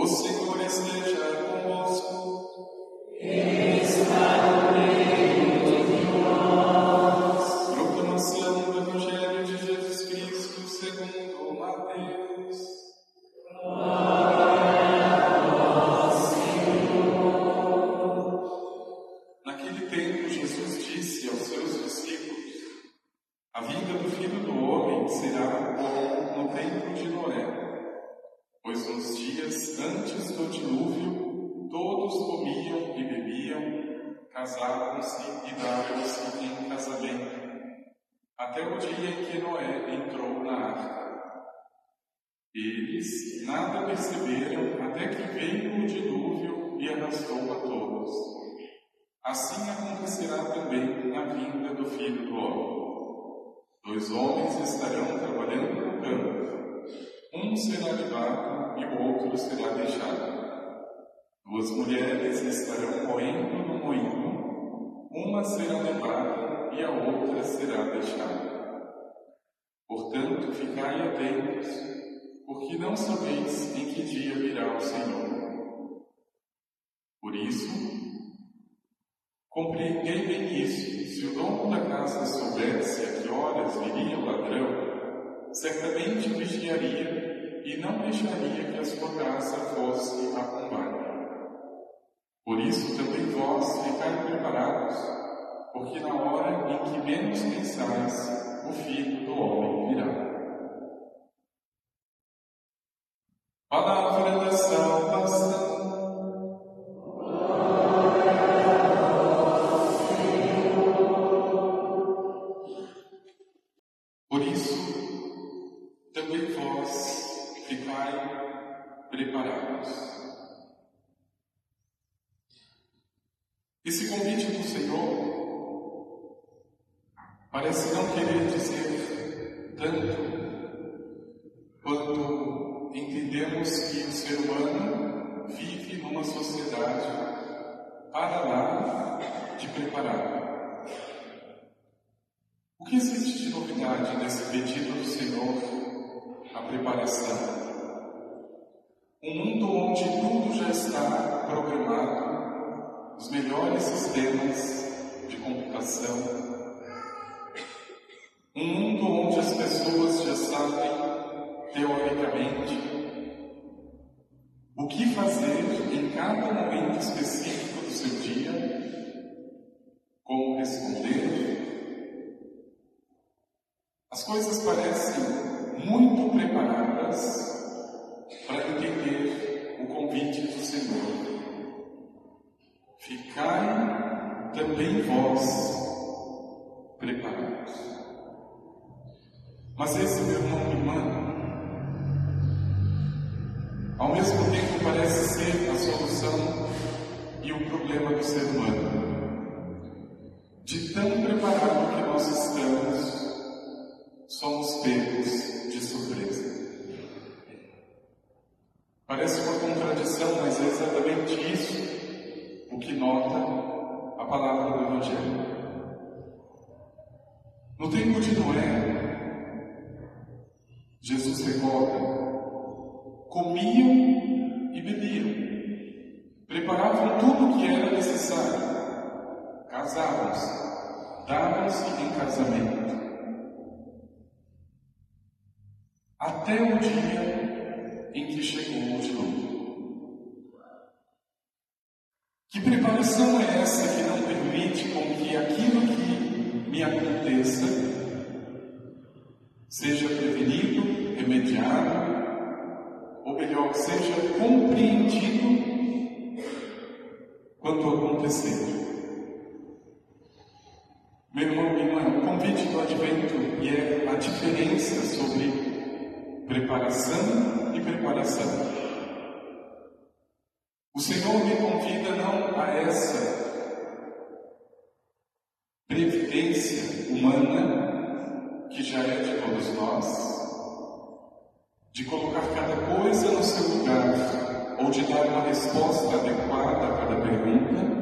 O Senhor esteja convosco. Proclamação Assim acontecerá também na vinda do Filho do Homem. Dois homens estarão trabalhando no campo. Um será levado e o outro será deixado. Duas mulheres estarão moendo no moinho. Uma será levada e a outra será deixada. Portanto, ficai atentos, porque não sabeis em que dia virá o Senhor. Por isso, Compreendei bem isso. Se o dono da casa soubesse a que horas viria o ladrão, certamente vigiaria e não deixaria que a sua casa fosse arrombada. Por isso também vós ficai preparados, porque na hora em que menos pensais, o Filho do Homem virá. Para lá de preparado. O que existe de novidade nesse pedido do Senhor, a preparação? Um mundo onde tudo já está programado, os melhores sistemas de computação. Um mundo onde as pessoas já sabem, teoricamente, o que fazer em cada momento específico seu dia, como responder, as coisas parecem muito preparadas para entender o convite do Senhor. Ficai também vós preparados. Mas esse meu irmão irmã, ao mesmo tempo parece ser a solução e o problema do ser humano. De tão preparado que nós estamos somos pegos de surpresa. Parece uma contradição, mas é exatamente isso o que nota a palavra do Evangelho. No tempo de Noé, Jesus recorda, comiam e bebiam, preparavam tudo o que era necessário, casavam-se, davam-se em casamento. até o dia em que chegou o dilúvio. Que preparação é essa que não permite com que aquilo que me aconteça seja prevenido, remediado, ou melhor, seja compreendido quando acontecer? Meu irmão, minha irmã, o convite do advento e é a diferença sobre preparação e preparação. O Senhor me convida não a essa previdência humana que já é de todos nós, de colocar cada coisa no seu lugar ou de dar uma resposta adequada a cada pergunta,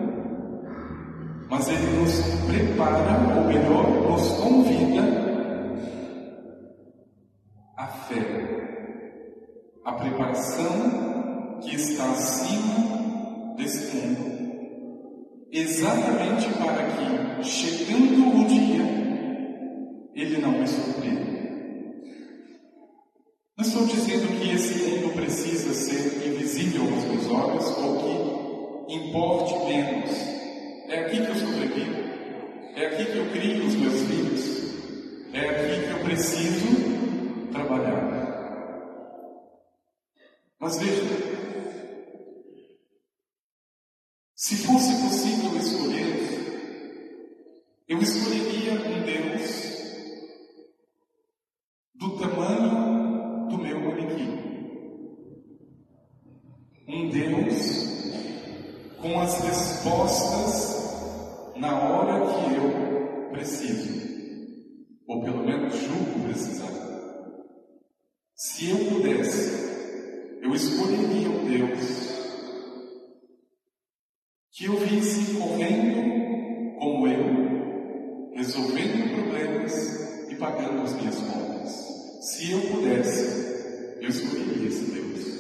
mas Ele nos prepara, ou melhor, nos convida a fé, a preparação que está acima desse mundo, exatamente para que, chegando o dia, ele não me surpreenda. Não estou dizendo que esse mundo precisa ser invisível aos meus olhos ou que importe menos. É aqui que eu sobrevivo. É aqui que eu crio os meus filhos. É aqui que eu preciso trabalhar. Mas veja, se fosse possível escolher, eu escolheria um Deus Deus com as respostas na hora que eu preciso, ou pelo menos julgo precisar. Se eu pudesse, eu escolheria um Deus que eu visse correndo como eu, resolvendo problemas e pagando as minhas contas. Se eu pudesse, eu escolheria esse Deus.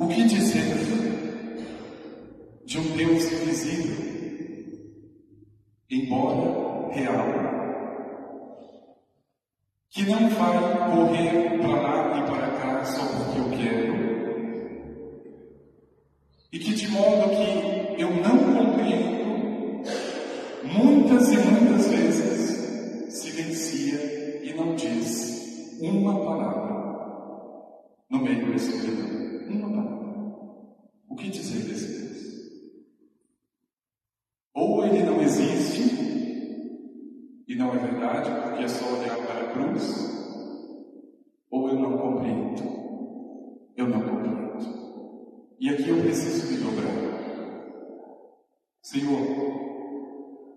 O que dizer de um Deus invisível, embora real, que não vai correr para lá e para cá só porque eu quero, e que de modo que eu não compreendo, muitas e muitas vezes silencia e não diz uma palavra no meio da escuridão. Uma palavra. O que dizer desse Deus? Ou ele não existe, e não é verdade, porque é só olhar para a cruz, ou eu não compreendo. Eu não compreendo. E aqui eu preciso me dobrar. Senhor,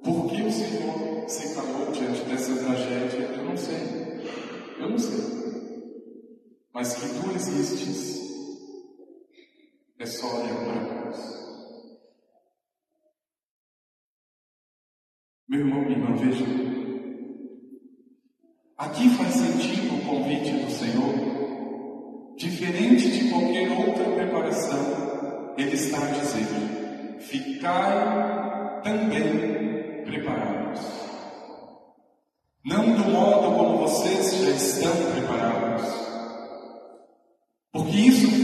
por que o Senhor se calou diante dessa tragédia? Eu não sei. Eu não sei. Mas que tu existes, é só olhar para. Meu irmão, minha irmã, veja. Aqui faz sentido o convite do Senhor. Diferente de qualquer outra preparação, Ele está dizer: ficai também preparados. Não do modo como vocês já estão preparados. Porque isso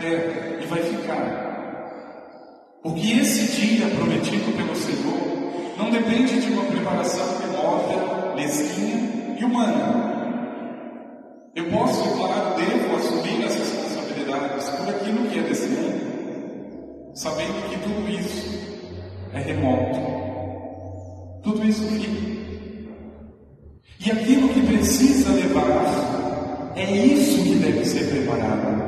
terra e vai ficar. Porque esse dia prometido pelo Senhor não depende de uma preparação imóvel, mesquinha e humana. Eu posso, é claro, devo assumir as responsabilidades por aquilo que é desse mundo, sabendo que tudo isso é remoto. Tudo isso fica. E aquilo que precisa levar é isso que deve ser preparado.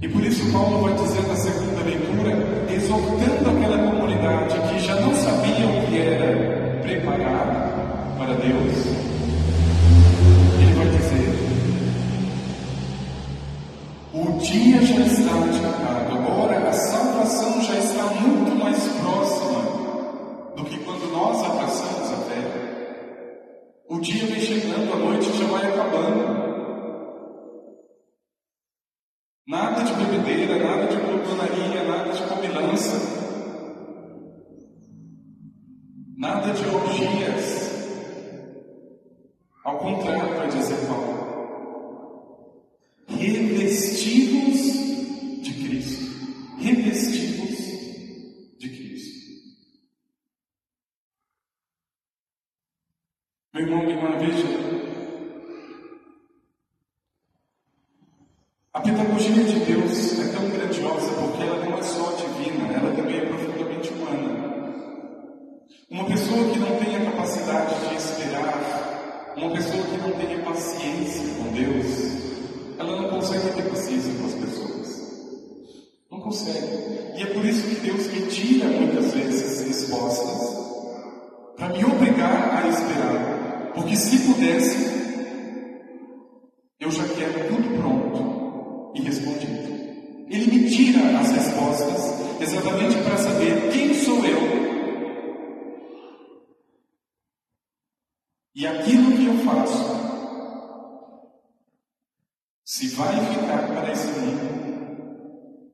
E por isso Paulo vai dizer na segunda leitura, exortando aquela comunidade que já não sabia o que era preparar para Deus, Meu irmão, minha irmã, veja. A pedagogia de Deus é tão grandiosa porque ela não é só divina, ela também é profundamente humana. Uma pessoa que não tem a capacidade de esperar, uma pessoa que não tem paciência com Deus, ela não consegue ter paciência com as pessoas. Não consegue. E é por isso que Deus me tira muitas vezes respostas para me obrigar a esperar. Porque se pudesse, eu já quero tudo pronto e respondido. Ele me tira as respostas exatamente para saber quem sou eu e aquilo que eu faço se vai ficar para esse mundo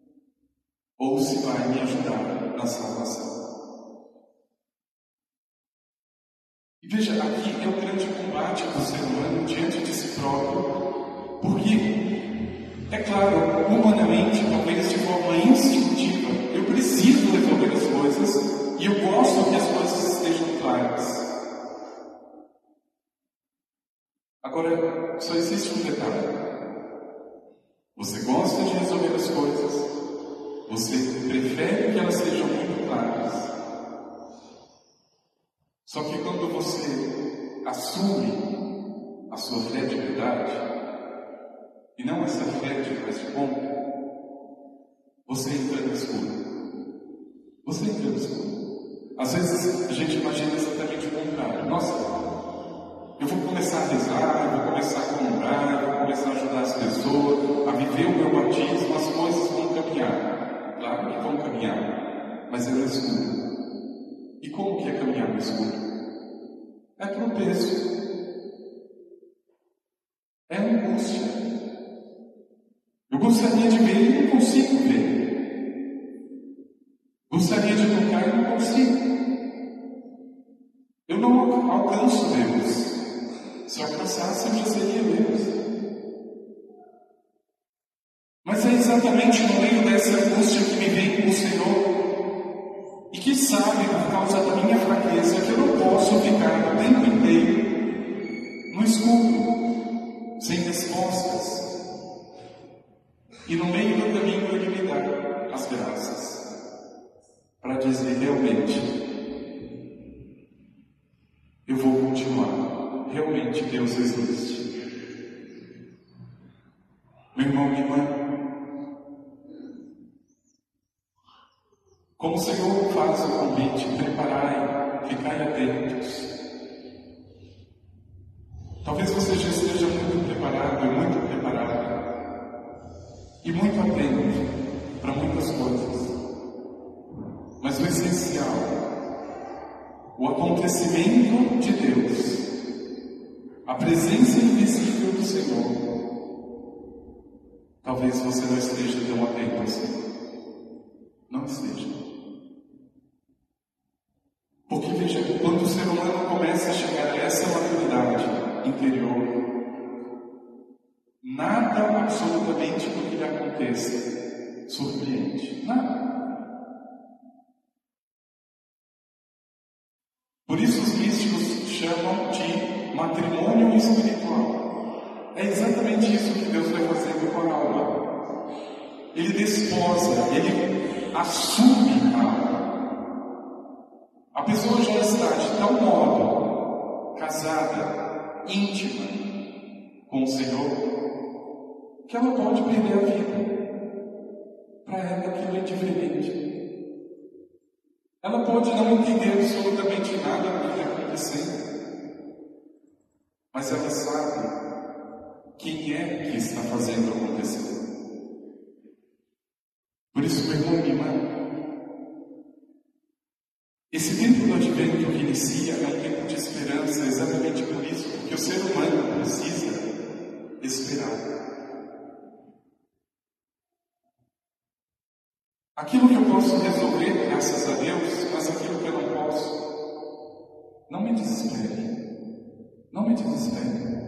ou se vai me ajudar na salvação. Veja, aqui é o grande combate do ser humano diante de si próprio, porque, é claro, humanamente, talvez de forma instintiva, eu preciso resolver as coisas e eu gosto que as coisas estejam claras. Agora, só existe um detalhe. Você gosta de resolver as coisas, você prefere que elas sejam muito claras. Só que quando você assume a sua fé de verdade, e não essa fé de faz conta, você entra no escuro. Você entra no escuro. Às vezes a gente imagina exatamente o contrário. Nossa, eu vou começar a rezar, eu vou começar a comprar, eu vou começar a ajudar as pessoas, a viver o meu batismo, as coisas vão caminhar. Claro que vão caminhar, mas é no escuro. Como que é caminhar no escuro? É tropeço. É angústia. Eu gostaria de ver e não consigo ver. Gostaria de tocar e não consigo. Eu não alcanço Deus. Se alcançasse, eu já seria Deus. Mas é exatamente no meio dessa angústia que me vem o Senhor e que sabe, por causa da minha fraqueza, que eu não posso ficar o tempo inteiro no escuro, sem respostas. E no meio do caminho ele me dá as graças para dizer realmente eu vou continuar. Realmente Deus existe. Meu irmão, minha irmã, como o Senhor faz o convite, preparai, ficai atentos. Talvez você já esteja muito preparado e muito preparada e muito atento para muitas coisas. Mas o essencial, o acontecimento de Deus, a presença invisível do Senhor, talvez você não esteja tão atento assim. Não esteja. Nada absolutamente do que lhe aconteça surpreende. Nada. Por isso os místicos chamam de matrimônio espiritual. É exatamente isso que Deus vai fazendo com a alma. Ele desposa, ele assume a alma. A pessoa já está de tal modo casada, íntima com o Senhor, que ela pode perder a vida. Para ela aquilo é diferente. Ela pode não entender absolutamente nada do que está acontecendo, mas ela sabe quem é que está fazendo acontecer. Por isso, meu irmão irmã, esse tempo do advento que inicia é um tempo de esperança, exatamente por isso, porque o ser humano precisa esperar. Aquilo que eu posso resolver, graças a Deus, mas aquilo que eu não posso, não me desespere. Não me desespere.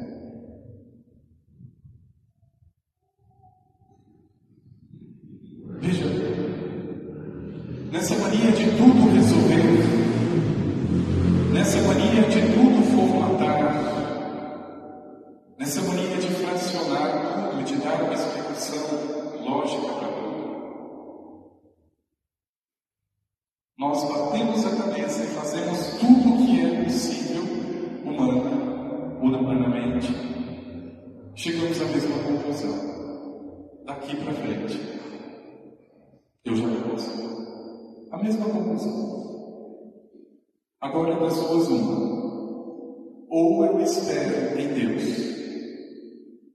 Chegamos à mesma conclusão. Daqui para frente, eu já não posso. A mesma conclusão. Agora das duas uma. Ou eu espero em Deus,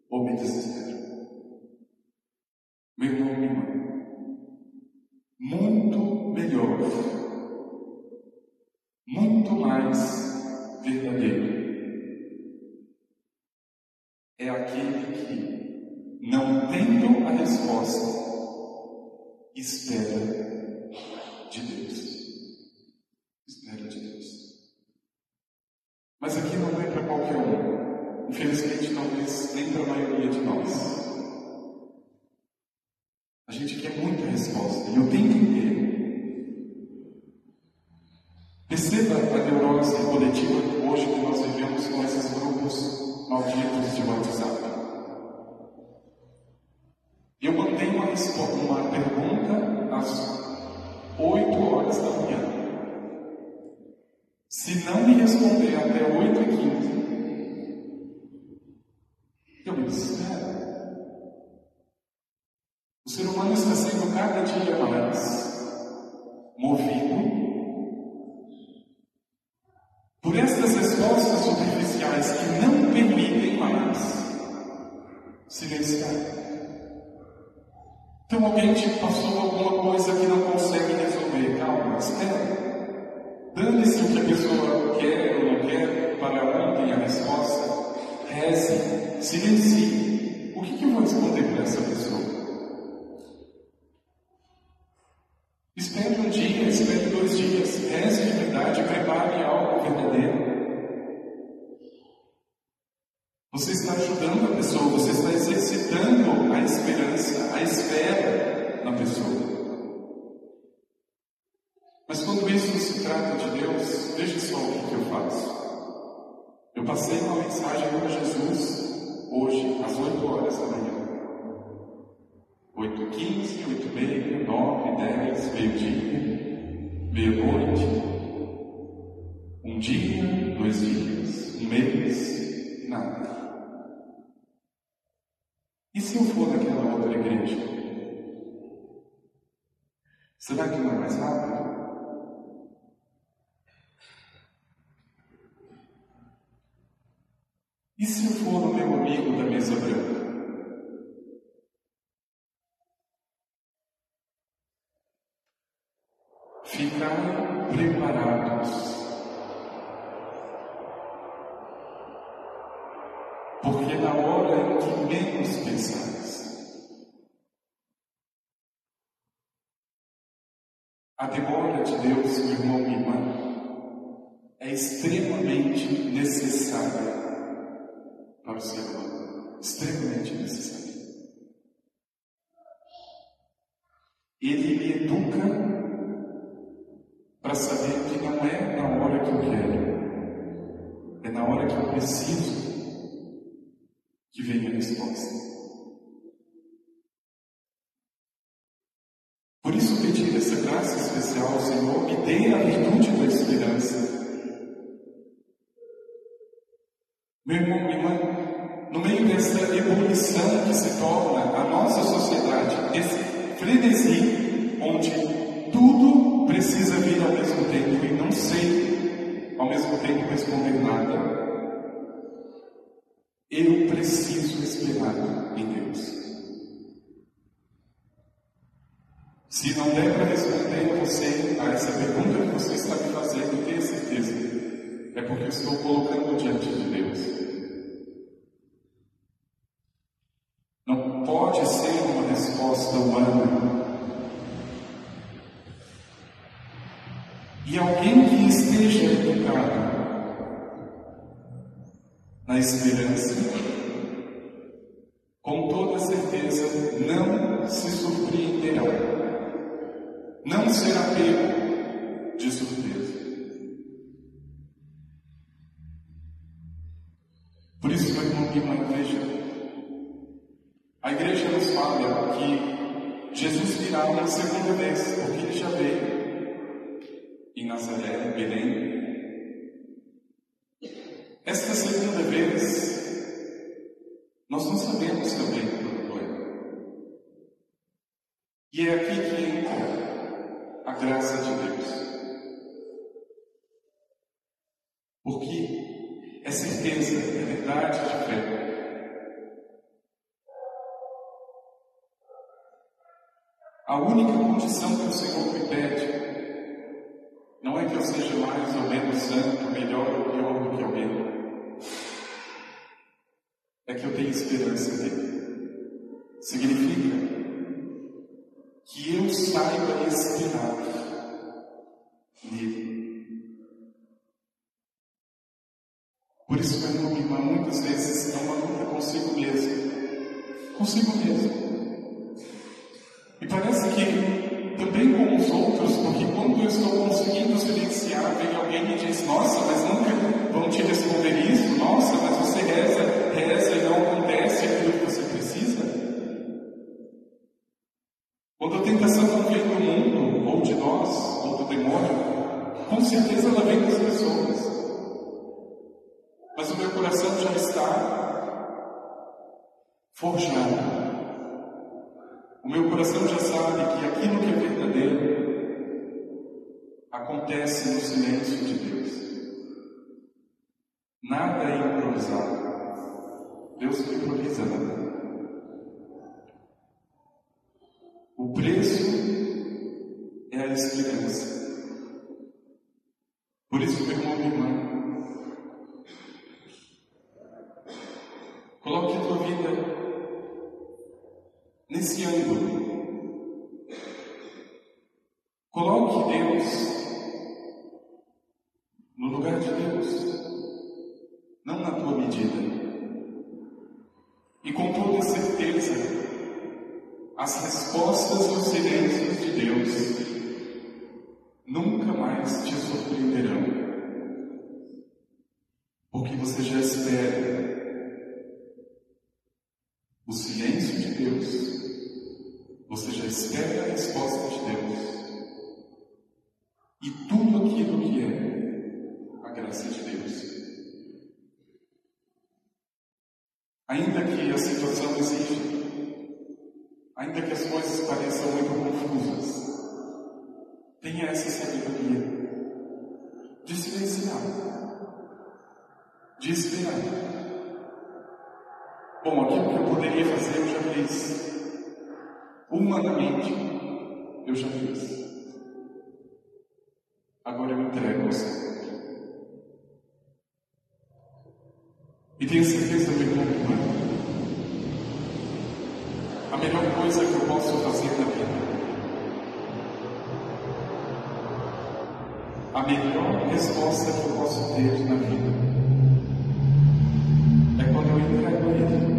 ou me desespero. Meu irmão, minha irmã, muito melhor, muito mais verdadeiro é aquele que não tendo a resposta, espera de Deus. Espera de Deus. Mas aqui não é para qualquer um. Infelizmente, talvez nem para a maioria de nós. A gente quer muita resposta e eu tenho que ter. Perceba a neurose coletiva hoje que nós vivemos com esses grupos malditos de WhatsApp. Eu mandei uma, uma pergunta às 8 horas da manhã. Se não me responder até 8 e 15, eu me desespero. O ser humano está sendo cada dia mais movido por estas respostas superficiais que não permitem mais silenciar. Então alguém te passou alguma coisa que não consegue resolver. Calma, espera. Dane-se o que a pessoa quer ou não quer, para ontem a resposta. Reze, silencie. O que, que eu vou responder para essa pessoa? Espere um dia, espere dois dias, reze de verdade, prepare algo verdadeiro. Você está ajudando a pessoa, você está exercitando a esperança, a espera na pessoa. Mas quando isso se trata de Deus, veja só o que eu faço. Eu passei uma mensagem para Jesus hoje, às 8 horas da manhã. 8, 15, 8, meia, 9, 10, meio-dia, meia-noite, um dia, dois dias, um mês, nada. Será que não é mais rápido? E se eu for no meu amigo da mesa branca? A demora de Deus, irmão e irmã, é extremamente necessária para o ser humano. Extremamente necessária. Ele me educa para saber que não é na hora que eu quero, é na hora que eu preciso que vem a resposta. Meu irmão, minha irmã, no meio dessa ebulição que se torna a nossa sociedade, esse frenesi onde tudo precisa vir ao mesmo tempo e não sei ao mesmo tempo responder nada. Eu preciso esperar em Deus. Se não der para responder você a essa pergunta que você está me fazendo, tenha certeza. É porque estou colocando diante de Deus. Não pode ser uma resposta humana. E alguém que esteja educado na esperança, com toda certeza não se surpreenderá, não será pego a igreja nos fala que Jesus virá uma segunda vez, porque ele já veio em Nazaré, Belém. Esta segunda vez, nós não sabemos também quando foi. E é aqui que entra a graça de Deus. Porque é certeza, é verdade de fé. A única condição que o Senhor me pede não é que eu seja mais ou menos santo, melhor ou pior do que alguém. É que eu tenho esperança nele. significa que eu saiba esperar nele. Por isso, meu irmão, irmã, muitas vezes é uma luta consigo mesmo. Consigo mesmo. Quando eu estou conseguindo silenciar, vem alguém e diz, nossa, mas nunca vão te responder isso, nossa, mas você reza, reza e não acontece aquilo que você precisa. Quando a tentação vem do mundo, ou de nós, ou do demônio, com certeza ela vem das pessoas. Mas o meu coração já está forjado. O meu coração já sabe que aquilo que é verdadeiro acontece no silêncio de Deus. Nada é improvisado. Deus não improvisa nada. O preço é a esperança. Por isso, meu irmão irmã, coloque a tua vida nesse ângulo. Coloque Deus no lugar de Deus, não na tua medida. E com toda certeza, as respostas e os silêncios de Deus nunca mais te surpreenderão, porque você já espera o silêncio de Deus, você já espera a resposta de Deus que ainda que as coisas pareçam muito confusas, tenha essa sabedoria de silenciar, de esperar. Bom, aquilo que eu poderia fazer eu já fiz. Humanamente, eu já fiz. Agora eu entrego ao Senhor. E tenho certeza, meu irmão, a melhor coisa que eu posso fazer na vida. A melhor resposta que eu posso ter na vida é quando eu entrego a Ele.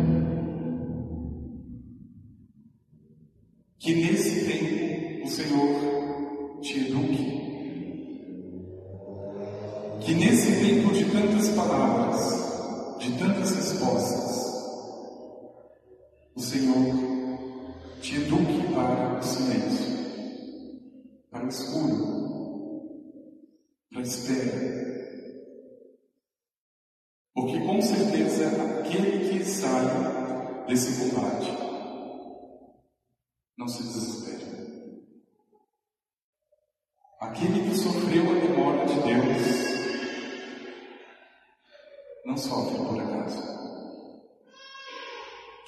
Que nesse tempo o Senhor te eduque. Que nesse tempo de tantas palavras, de tantas respostas, o Senhor te eduque para o silêncio, para o escuro, para a espera. Porque com certeza aquele que sai desse combate não se desespera. Aquele que sofreu a demora de Deus não sofre por acaso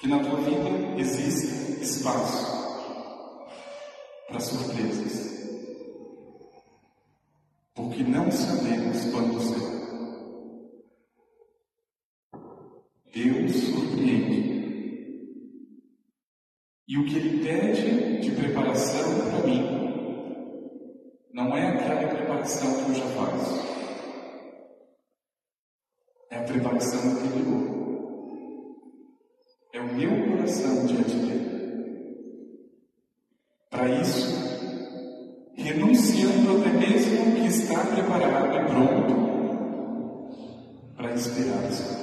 que na tua vida existe espaço para surpresas. Porque não sabemos quando será. Deus surpreende. E o que Ele pede de preparação para mim não é aquela preparação que eu já faço. É a preparação anterior meu coração diante dele. Para isso, renunciando até mesmo que está preparado e pronto para esperar o Senhor.